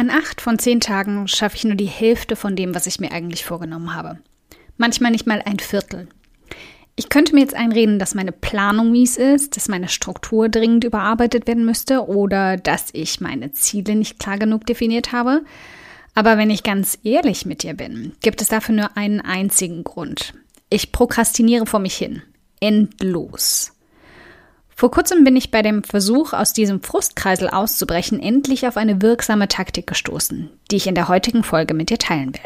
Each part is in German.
An acht von zehn Tagen schaffe ich nur die Hälfte von dem, was ich mir eigentlich vorgenommen habe. Manchmal nicht mal ein Viertel. Ich könnte mir jetzt einreden, dass meine Planung mies ist, dass meine Struktur dringend überarbeitet werden müsste oder dass ich meine Ziele nicht klar genug definiert habe. Aber wenn ich ganz ehrlich mit dir bin, gibt es dafür nur einen einzigen Grund. Ich prokrastiniere vor mich hin. Endlos. Vor kurzem bin ich bei dem Versuch, aus diesem Frustkreisel auszubrechen, endlich auf eine wirksame Taktik gestoßen, die ich in der heutigen Folge mit dir teilen will.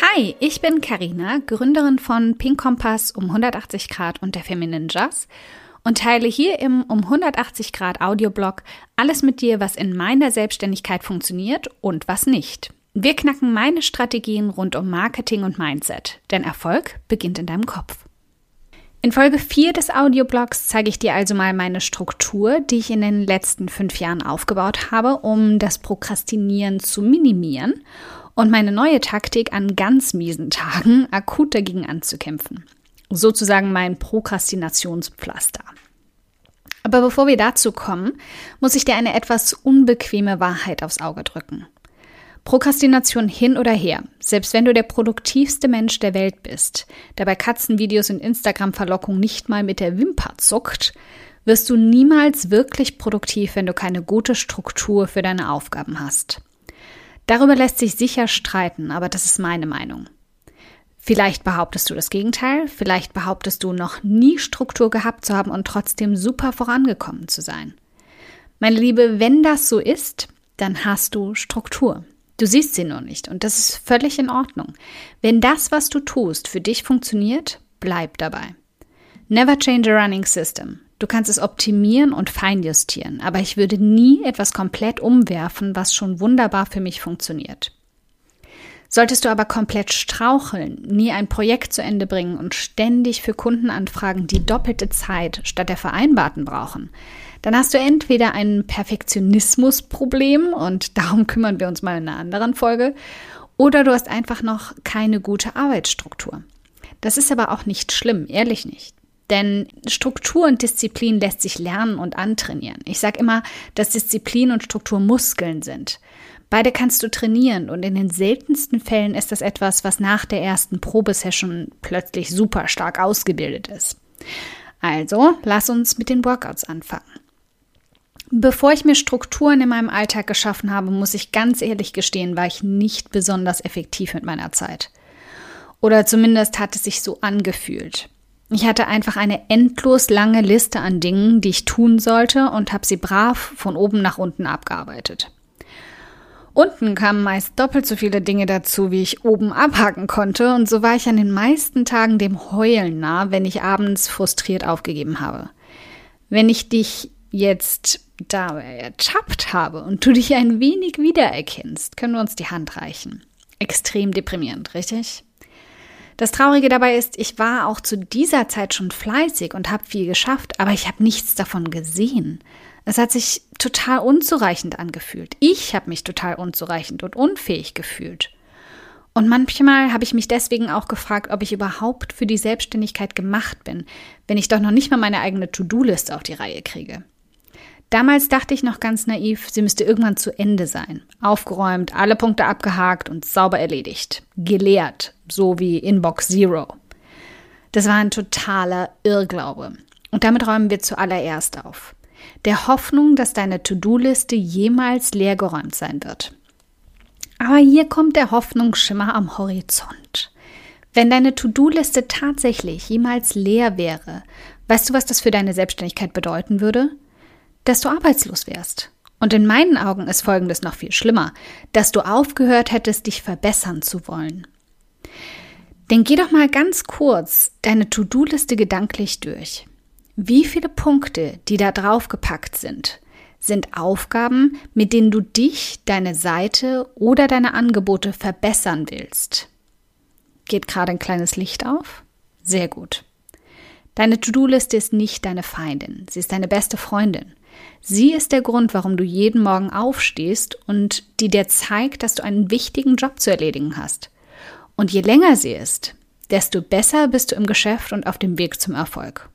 Hi, ich bin Karina, Gründerin von Pink Kompass um 180 Grad und der Feminine Jazz und teile hier im um 180 Grad Audioblog alles mit dir, was in meiner Selbstständigkeit funktioniert und was nicht. Wir knacken meine Strategien rund um Marketing und Mindset, denn Erfolg beginnt in deinem Kopf. In Folge 4 des Audioblogs zeige ich dir also mal meine Struktur, die ich in den letzten fünf Jahren aufgebaut habe, um das Prokrastinieren zu minimieren und meine neue Taktik an ganz miesen Tagen akut dagegen anzukämpfen. Sozusagen mein Prokrastinationspflaster. Aber bevor wir dazu kommen, muss ich dir eine etwas unbequeme Wahrheit aufs Auge drücken. Prokrastination hin oder her, selbst wenn du der produktivste Mensch der Welt bist, der bei Katzenvideos und Instagram-Verlockung nicht mal mit der Wimper zuckt, wirst du niemals wirklich produktiv, wenn du keine gute Struktur für deine Aufgaben hast. Darüber lässt sich sicher streiten, aber das ist meine Meinung. Vielleicht behauptest du das Gegenteil, vielleicht behauptest du noch nie Struktur gehabt zu haben und trotzdem super vorangekommen zu sein. Meine Liebe, wenn das so ist, dann hast du Struktur. Du siehst sie nur nicht und das ist völlig in Ordnung. Wenn das, was du tust, für dich funktioniert, bleib dabei. Never change a running system. Du kannst es optimieren und feinjustieren, aber ich würde nie etwas komplett umwerfen, was schon wunderbar für mich funktioniert. Solltest du aber komplett straucheln, nie ein Projekt zu Ende bringen und ständig für Kunden anfragen, die doppelte Zeit statt der vereinbarten brauchen, dann hast du entweder ein Perfektionismusproblem und darum kümmern wir uns mal in einer anderen Folge, oder du hast einfach noch keine gute Arbeitsstruktur. Das ist aber auch nicht schlimm, ehrlich nicht. Denn Struktur und Disziplin lässt sich lernen und antrainieren. Ich sage immer, dass Disziplin und Struktur Muskeln sind. Beide kannst du trainieren und in den seltensten Fällen ist das etwas, was nach der ersten Probesession plötzlich super stark ausgebildet ist. Also, lass uns mit den Workouts anfangen. Bevor ich mir Strukturen in meinem Alltag geschaffen habe, muss ich ganz ehrlich gestehen, war ich nicht besonders effektiv mit meiner Zeit. Oder zumindest hat es sich so angefühlt. Ich hatte einfach eine endlos lange Liste an Dingen, die ich tun sollte und habe sie brav von oben nach unten abgearbeitet. Unten kamen meist doppelt so viele Dinge dazu, wie ich oben abhaken konnte, und so war ich an den meisten Tagen dem Heulen nah, wenn ich abends frustriert aufgegeben habe. Wenn ich dich jetzt dabei ertappt habe und du dich ein wenig wiedererkennst, können wir uns die Hand reichen. Extrem deprimierend, richtig? Das Traurige dabei ist, ich war auch zu dieser Zeit schon fleißig und habe viel geschafft, aber ich habe nichts davon gesehen. Es hat sich total unzureichend angefühlt. Ich habe mich total unzureichend und unfähig gefühlt. Und manchmal habe ich mich deswegen auch gefragt, ob ich überhaupt für die Selbstständigkeit gemacht bin, wenn ich doch noch nicht mal meine eigene To-Do-Liste auf die Reihe kriege. Damals dachte ich noch ganz naiv, sie müsste irgendwann zu Ende sein. Aufgeräumt, alle Punkte abgehakt und sauber erledigt. Geleert, so wie Inbox Zero. Das war ein totaler Irrglaube. Und damit räumen wir zuallererst auf. Der Hoffnung, dass deine To-Do-Liste jemals leergeräumt sein wird. Aber hier kommt der Hoffnungsschimmer am Horizont. Wenn deine To-Do-Liste tatsächlich jemals leer wäre, weißt du, was das für deine Selbstständigkeit bedeuten würde? Dass du arbeitslos wärst. Und in meinen Augen ist Folgendes noch viel schlimmer, dass du aufgehört hättest, dich verbessern zu wollen. Denn geh doch mal ganz kurz deine To-Do-Liste gedanklich durch. Wie viele Punkte, die da drauf gepackt sind, sind Aufgaben, mit denen du dich, deine Seite oder deine Angebote verbessern willst? Geht gerade ein kleines Licht auf? Sehr gut. Deine To-Do-Liste ist nicht deine Feindin, sie ist deine beste Freundin. Sie ist der Grund, warum du jeden Morgen aufstehst und die dir zeigt, dass du einen wichtigen Job zu erledigen hast. Und je länger sie ist, desto besser bist du im Geschäft und auf dem Weg zum Erfolg.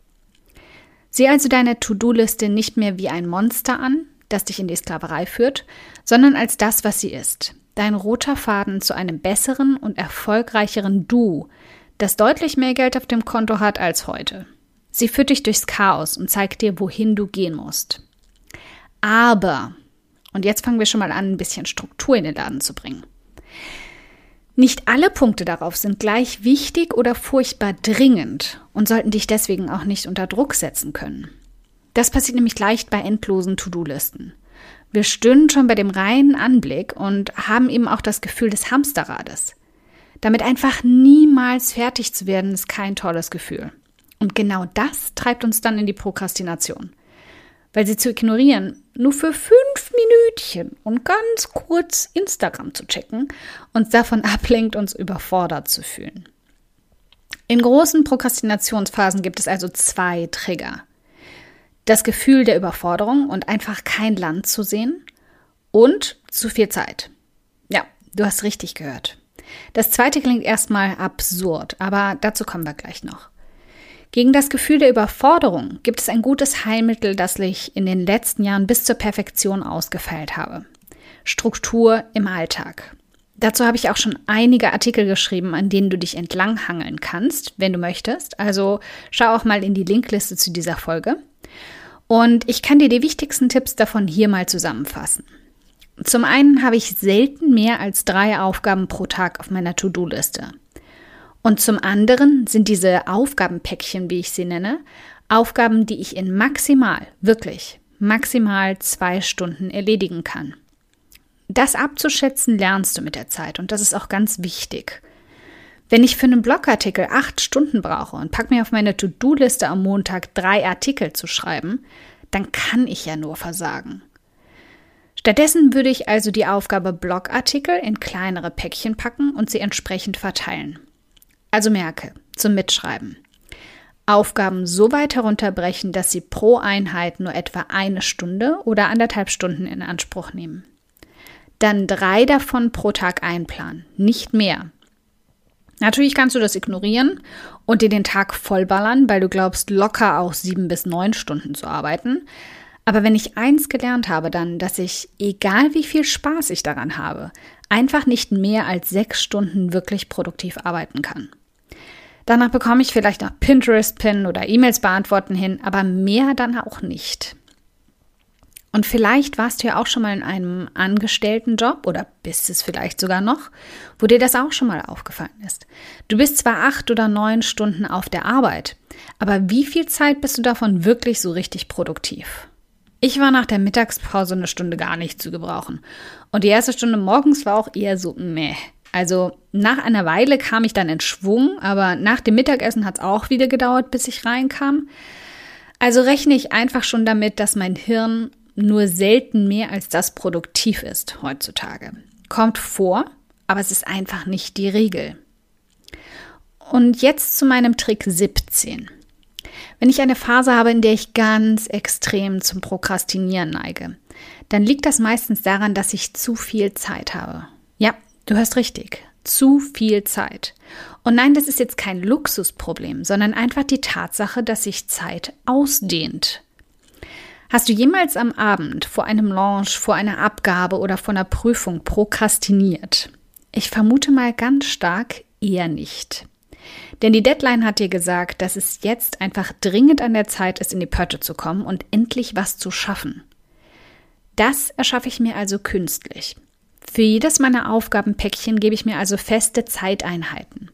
Sieh also deine To-Do-Liste nicht mehr wie ein Monster an, das dich in die Sklaverei führt, sondern als das, was sie ist. Dein roter Faden zu einem besseren und erfolgreicheren Du, das deutlich mehr Geld auf dem Konto hat als heute. Sie führt dich durchs Chaos und zeigt dir, wohin du gehen musst. Aber, und jetzt fangen wir schon mal an, ein bisschen Struktur in den Laden zu bringen. Nicht alle Punkte darauf sind gleich wichtig oder furchtbar dringend und sollten dich deswegen auch nicht unter Druck setzen können. Das passiert nämlich leicht bei endlosen To-Do-Listen. Wir stöhnen schon bei dem reinen Anblick und haben eben auch das Gefühl des Hamsterrades. Damit einfach niemals fertig zu werden, ist kein tolles Gefühl. Und genau das treibt uns dann in die Prokrastination. Weil sie zu ignorieren, nur für fünf Minütchen und ganz kurz Instagram zu checken, uns davon ablenkt, uns überfordert zu fühlen. In großen Prokrastinationsphasen gibt es also zwei Trigger. Das Gefühl der Überforderung und einfach kein Land zu sehen und zu viel Zeit. Ja, du hast richtig gehört. Das zweite klingt erstmal absurd, aber dazu kommen wir gleich noch. Gegen das Gefühl der Überforderung gibt es ein gutes Heilmittel, das ich in den letzten Jahren bis zur Perfektion ausgefeilt habe. Struktur im Alltag. Dazu habe ich auch schon einige Artikel geschrieben, an denen du dich entlanghangeln kannst, wenn du möchtest. Also schau auch mal in die Linkliste zu dieser Folge. Und ich kann dir die wichtigsten Tipps davon hier mal zusammenfassen. Zum einen habe ich selten mehr als drei Aufgaben pro Tag auf meiner To-Do-Liste. Und zum anderen sind diese Aufgabenpäckchen, wie ich sie nenne, Aufgaben, die ich in maximal, wirklich maximal zwei Stunden erledigen kann. Das abzuschätzen lernst du mit der Zeit und das ist auch ganz wichtig. Wenn ich für einen Blogartikel acht Stunden brauche und pack mir auf meine To-Do-Liste am Montag drei Artikel zu schreiben, dann kann ich ja nur versagen. Stattdessen würde ich also die Aufgabe Blogartikel in kleinere Päckchen packen und sie entsprechend verteilen. Also merke, zum Mitschreiben. Aufgaben so weit herunterbrechen, dass sie pro Einheit nur etwa eine Stunde oder anderthalb Stunden in Anspruch nehmen. Dann drei davon pro Tag einplanen, nicht mehr. Natürlich kannst du das ignorieren und dir den Tag vollballern, weil du glaubst, locker auch sieben bis neun Stunden zu arbeiten. Aber wenn ich eins gelernt habe, dann, dass ich, egal wie viel Spaß ich daran habe, einfach nicht mehr als sechs Stunden wirklich produktiv arbeiten kann. Danach bekomme ich vielleicht noch Pinterest-Pin oder E-Mails beantworten hin, aber mehr dann auch nicht. Und vielleicht warst du ja auch schon mal in einem Angestelltenjob oder bist es vielleicht sogar noch, wo dir das auch schon mal aufgefallen ist. Du bist zwar acht oder neun Stunden auf der Arbeit, aber wie viel Zeit bist du davon wirklich so richtig produktiv? Ich war nach der Mittagspause eine Stunde gar nicht zu gebrauchen. Und die erste Stunde morgens war auch eher so meh. Also nach einer Weile kam ich dann in Schwung, aber nach dem Mittagessen hat es auch wieder gedauert, bis ich reinkam. Also rechne ich einfach schon damit, dass mein Hirn nur selten mehr als das produktiv ist heutzutage. Kommt vor, aber es ist einfach nicht die Regel. Und jetzt zu meinem Trick 17. Wenn ich eine Phase habe, in der ich ganz extrem zum Prokrastinieren neige, dann liegt das meistens daran, dass ich zu viel Zeit habe. Ja, du hörst richtig. Zu viel Zeit. Und nein, das ist jetzt kein Luxusproblem, sondern einfach die Tatsache, dass sich Zeit ausdehnt. Hast du jemals am Abend vor einem Launch, vor einer Abgabe oder vor einer Prüfung prokrastiniert? Ich vermute mal ganz stark eher nicht. Denn die Deadline hat dir gesagt, dass es jetzt einfach dringend an der Zeit ist, in die Pötte zu kommen und endlich was zu schaffen. Das erschaffe ich mir also künstlich. Für jedes meiner Aufgabenpäckchen gebe ich mir also feste Zeiteinheiten.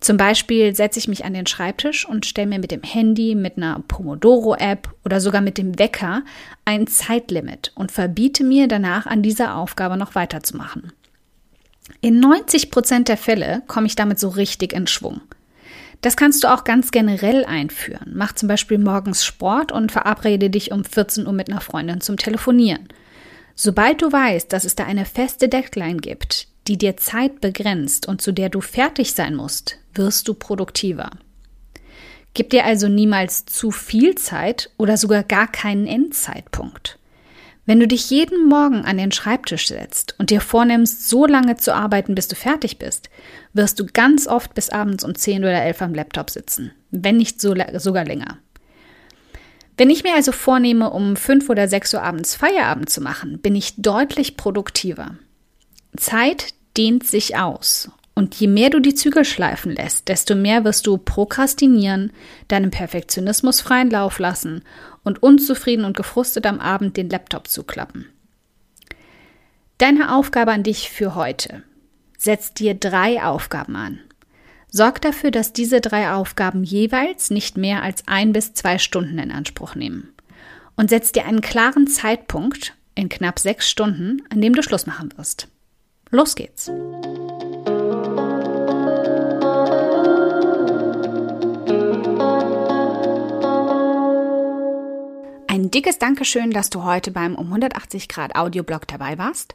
Zum Beispiel setze ich mich an den Schreibtisch und stelle mir mit dem Handy, mit einer Pomodoro-App oder sogar mit dem Wecker ein Zeitlimit und verbiete mir danach an dieser Aufgabe noch weiterzumachen. In 90 Prozent der Fälle komme ich damit so richtig in Schwung. Das kannst du auch ganz generell einführen. Mach zum Beispiel morgens Sport und verabrede dich um 14 Uhr mit einer Freundin zum Telefonieren. Sobald du weißt, dass es da eine feste Deadline gibt, die dir Zeit begrenzt und zu der du fertig sein musst, wirst du produktiver. Gib dir also niemals zu viel Zeit oder sogar gar keinen Endzeitpunkt. Wenn du dich jeden Morgen an den Schreibtisch setzt und dir vornimmst, so lange zu arbeiten, bis du fertig bist, wirst du ganz oft bis abends um 10 oder 11 am Laptop sitzen, wenn nicht so, sogar länger. Wenn ich mir also vornehme, um 5 oder 6 Uhr abends Feierabend zu machen, bin ich deutlich produktiver. Zeit dehnt sich aus und je mehr du die Zügel schleifen lässt, desto mehr wirst du prokrastinieren, deinem Perfektionismus freien Lauf lassen und unzufrieden und gefrustet am Abend den Laptop zuklappen. Deine Aufgabe an dich für heute. Setz dir drei Aufgaben an. Sorg dafür, dass diese drei Aufgaben jeweils nicht mehr als ein bis zwei Stunden in Anspruch nehmen. Und setz dir einen klaren Zeitpunkt in knapp sechs Stunden, an dem du Schluss machen wirst. Los geht's! Ein dickes Dankeschön, dass du heute beim um 180 Grad Audioblog dabei warst.